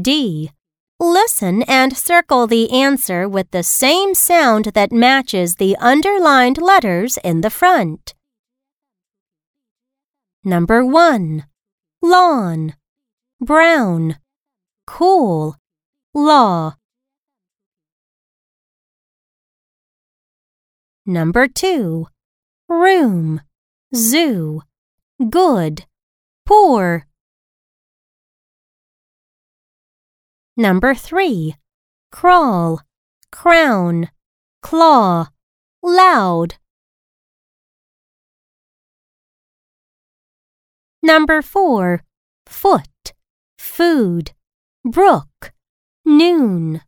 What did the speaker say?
D. Listen and circle the answer with the same sound that matches the underlined letters in the front. Number 1. Lawn. Brown. Cool. Law. Number 2. Room. Zoo. Good. Poor. Number 3. Crawl. Crown. Claw. Loud. Number 4. Foot. Food. Brook. Noon.